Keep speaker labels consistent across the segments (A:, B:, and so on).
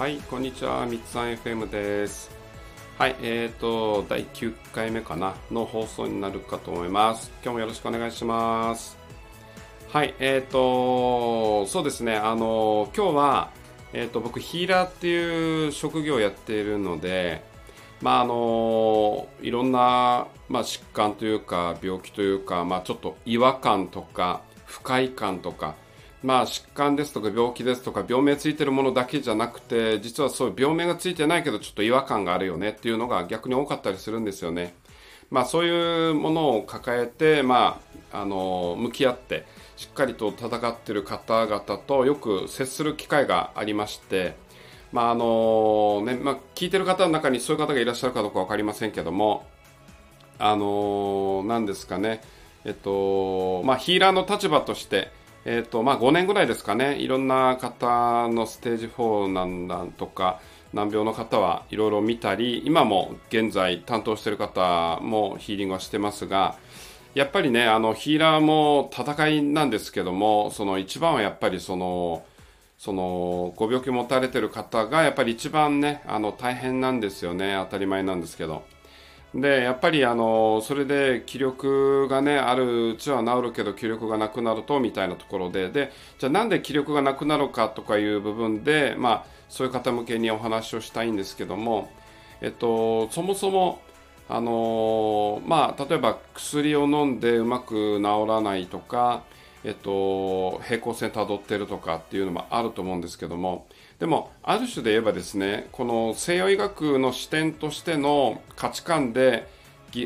A: はい、こんにちは、みつさん FM です。はい、えーと、第9回目かな、の放送になるかと思います。今日もよろしくお願いします。はい、えーと、そうですね、あの、今日は、えーと、僕、ヒーラーっていう職業をやっているので、まああのいろんな、まあ、疾患というか病気というか、まあ、ちょっと違和感とか不快感とか、まあ、疾患ですとか病気ですとか病名ついてるものだけじゃなくて実はそういう病名がついてないけどちょっと違和感があるよねっていうのが逆に多かったりするんですよね。まあ、そういうものを抱えて、まあ、あの向き合ってしっかりと戦ってる方々とよく接する機会がありまして。まああのねまあ、聞いてる方の中にそういう方がいらっしゃるかどうか分かりませんけども、あのなんですかね、えっとまあ、ヒーラーの立場として、えっとまあ、5年ぐらいですかね、いろんな方のステージ4なんだとか、難病の方はいろいろ見たり、今も現在担当している方もヒーリングはしてますが、やっぱりね、あのヒーラーも戦いなんですけども、その一番はやっぱりその、そのご病気持たれてる方がやっぱり一番ねあの大変なんですよね。当たり前なんですけど。でやっぱりあのそれで気力がねあるうちは治るけど気力がなくなるとみたいなところで。でじゃあなんで気力がなくなるかとかいう部分でまあそういう方向けにお話をしたいんですけどもえっとそもそもあのまあ例えば薬を飲んでうまく治らないとかえっと、平行線たどってるとかっていうのもあると思うんですけどもでもある種で言えばですねこの西洋医学の視点としての価値観で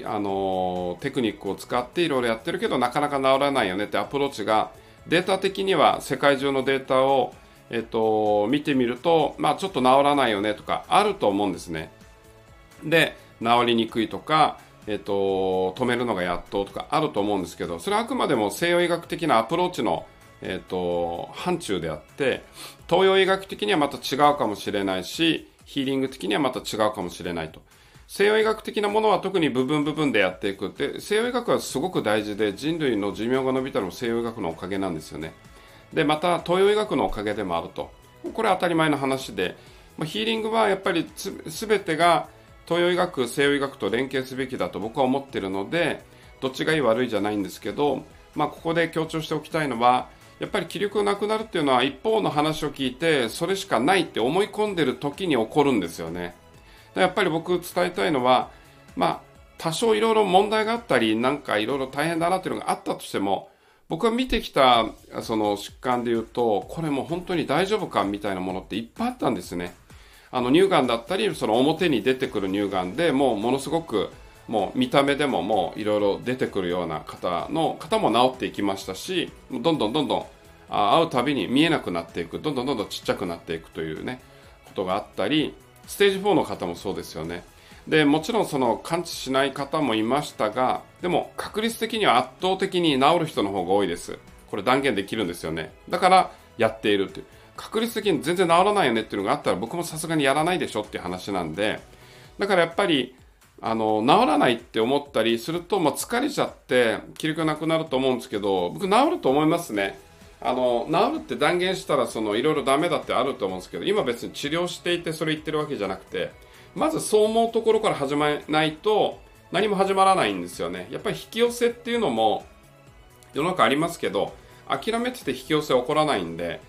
A: あのテクニックを使っていろいろやってるけどなかなか治らないよねってアプローチがデータ的には世界中のデータを、えっと、見てみると、まあ、ちょっと治らないよねとかあると思うんですね。で治りにくいとかえっと、止めるのがやっととかあると思うんですけどそれはあくまでも西洋医学的なアプローチの、えっと、範疇であって東洋医学的にはまた違うかもしれないしヒーリング的にはまた違うかもしれないと。西洋医学的なものは特に部分部分でやっていくって西洋医学はすごく大事で人類の寿命が伸びたのも西洋医学のおかげなんですよね。でまた東洋医学のおかげでもあると。これは当たり前の話でまヒーリングはやっぱりすべてが東洋医学、西洋医学と連携すべきだと僕は思ってるのでどっちがいい悪いじゃないんですけど、まあ、ここで強調しておきたいのはやっぱり気力がなくなるっていうのは一方の話を聞いてそれしかないって思い込んでる時に起こるんですよね。やっぱり僕伝えたいのは、まあ、多少いろいろ問題があったりなんかいろいろ大変だなっていうのがあったとしても僕が見てきたその疾患でいうとこれも本当に大丈夫かみたいなものっていっぱいあったんですね。あの乳がんだったりその表に出てくる乳がんでもうものすごくもう見た目でももういろいろ出てくるような方の方も治っていきましたしどんどんどんどん会うたびに見えなくなっていくどんどんどんどんちっちゃくなっていくというねことがあったりステージ4の方もそうですよね。でもちろんその完治しない方もいましたがでも確率的には圧倒的に治る人の方が多いです。これ断言できるんですよね。だからやっているという。確率的に全然治らないよねっていうのがあったら僕もさすがにやらないでしょっていう話なんでだからやっぱりあの治らないって思ったりすると、まあ、疲れちゃって気力がなくなると思うんですけど僕治ると思いますね。あの治るって断言したらそのいろいろダメだってあると思うんですけど今別に治療していてそれ言ってるわけじゃなくてまずそう思うところから始まらないと何も始まらないんですよね。やっぱり引き寄せっていうのも世の中ありますけど諦めてて引き寄せ起こらないんで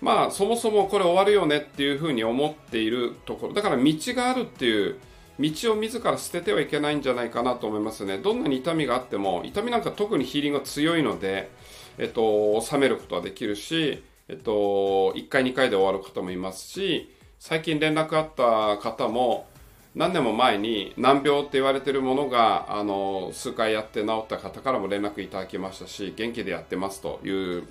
A: まあそもそもこれ終わるよねっていうふうに思っているところ。だから道があるっていう道を自ら捨ててはいけないんじゃないかなと思いますねどんなに痛みがあっても痛みなんか特にヒーリングが強いので、えっと、収めることはできるし、えっと、1回2回で終わる方もいますし最近連絡あった方も何年も前に難病って言われてるものがあの数回やって治った方からも連絡いただきましたし元気でやってますという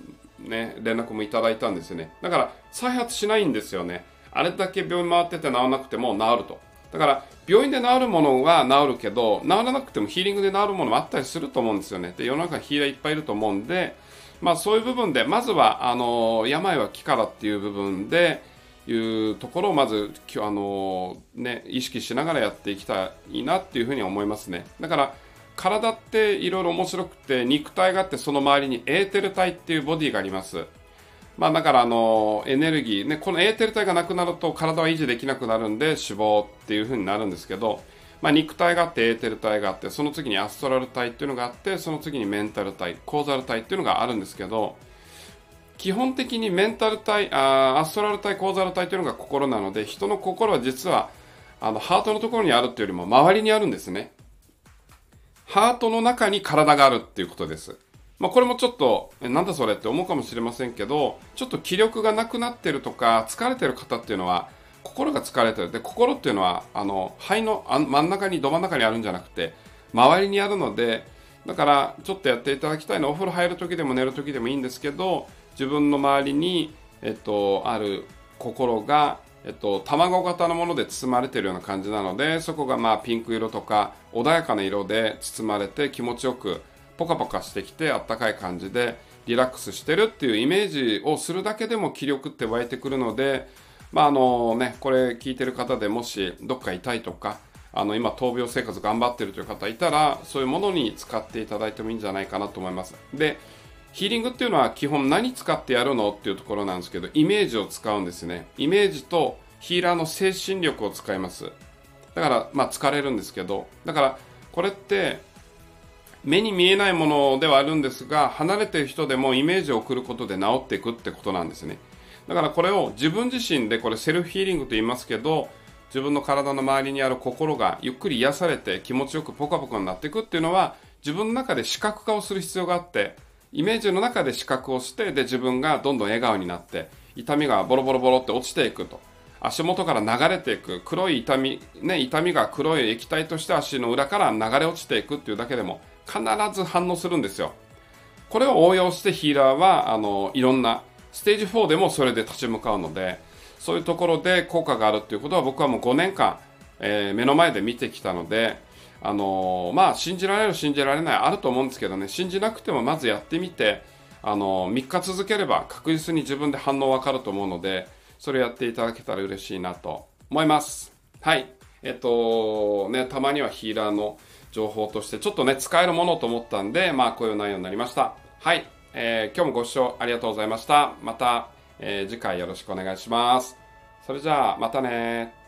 A: ね、連絡もいただいたんですよね。だから再発しないんですよね。あれだけ病院回ってて治らなくても治ると。だから病院で治るものは治るけど治らなくてもヒーリングで治るものもあったりすると思うんですよね。で世の中ヒーラーいっぱいいると思うんで、まあ、そういう部分でまずはあの病は気からっていう部分でいうところをまずあの、ね、意識しながらやっていきたいなっていうふうに思いますね。だから体っていろいろ面白くて肉体があってその周りにエーテル体っていうボディがあります。まあだからあの、エネルギー、ね、このエーテル体がなくなると体は維持できなくなるんで脂肪っていう風になるんですけど、まあ肉体があってエーテル体があって、その次にアストラル体っていうのがあって、その次にメンタル体、コーザル体っていうのがあるんですけど、基本的にメンタル体、あアストラル体、コーザル体というのが心なので、人の心は実は、あの、ハートのところにあるっていうよりも周りにあるんですね。ハートの中に体があるっていうことです。まあ、これもちょっと、なんだそれって思うかもしれませんけど、ちょっと気力がなくなってるとか、疲れてる方っていうのは、心が疲れてる。で、心っていうのは、あの、肺の真ん中に、ど真ん中にあるんじゃなくて、周りにあるので、だから、ちょっとやっていただきたいのは、お風呂入る時でも寝る時でもいいんですけど、自分の周りに、えっと、ある心が、えっと、卵型のもので包まれているような感じなのでそこがまあピンク色とか穏やかな色で包まれて気持ちよくポカポカしてきてあったかい感じでリラックスしてるっていうイメージをするだけでも気力って湧いてくるので、まああのね、これ聞いてる方でもしどっか痛いとかあの今闘病生活頑張ってるという方いたらそういうものに使っていただいてもいいんじゃないかなと思いますでヒーリングっていうのは基本何使ってやるのっていうところなんですけど、イメージを使うんですね。イメージとヒーラーの精神力を使います。だから、まあ疲れるんですけど、だからこれって目に見えないものではあるんですが、離れてる人でもイメージを送ることで治っていくってことなんですね。だからこれを自分自身でこれセルフヒーリングと言いますけど、自分の体の周りにある心がゆっくり癒されて気持ちよくポカポカになっていくっていうのは自分の中で視覚化をする必要があってイメージの中で視覚をしてで自分がどんどん笑顔になって痛みがボロボロボロって落ちていくと足元から流れていく黒い痛み、ね、痛みが黒い液体として足の裏から流れ落ちていくっていうだけでも必ず反応するんですよこれを応用してヒーラーはあのいろんなステージ4でもそれで立ち向かうのでそういうところで効果があるっていうことは僕はもう5年間、えー、目の前で見てきたのであのまあ、信じられる、信じられない、あると思うんですけどね、信じなくてもまずやってみて、あの3日続ければ確実に自分で反応わかると思うので、それやっていただけたら嬉しいなと思います。はい。えっと、ね、たまにはヒーラーの情報として、ちょっとね、使えるものと思ったんで、まあ、こういう内容になりました。はい。えー、今日もご視聴ありがとうございました。また、えー、次回よろしくお願いします。それじゃあ、またね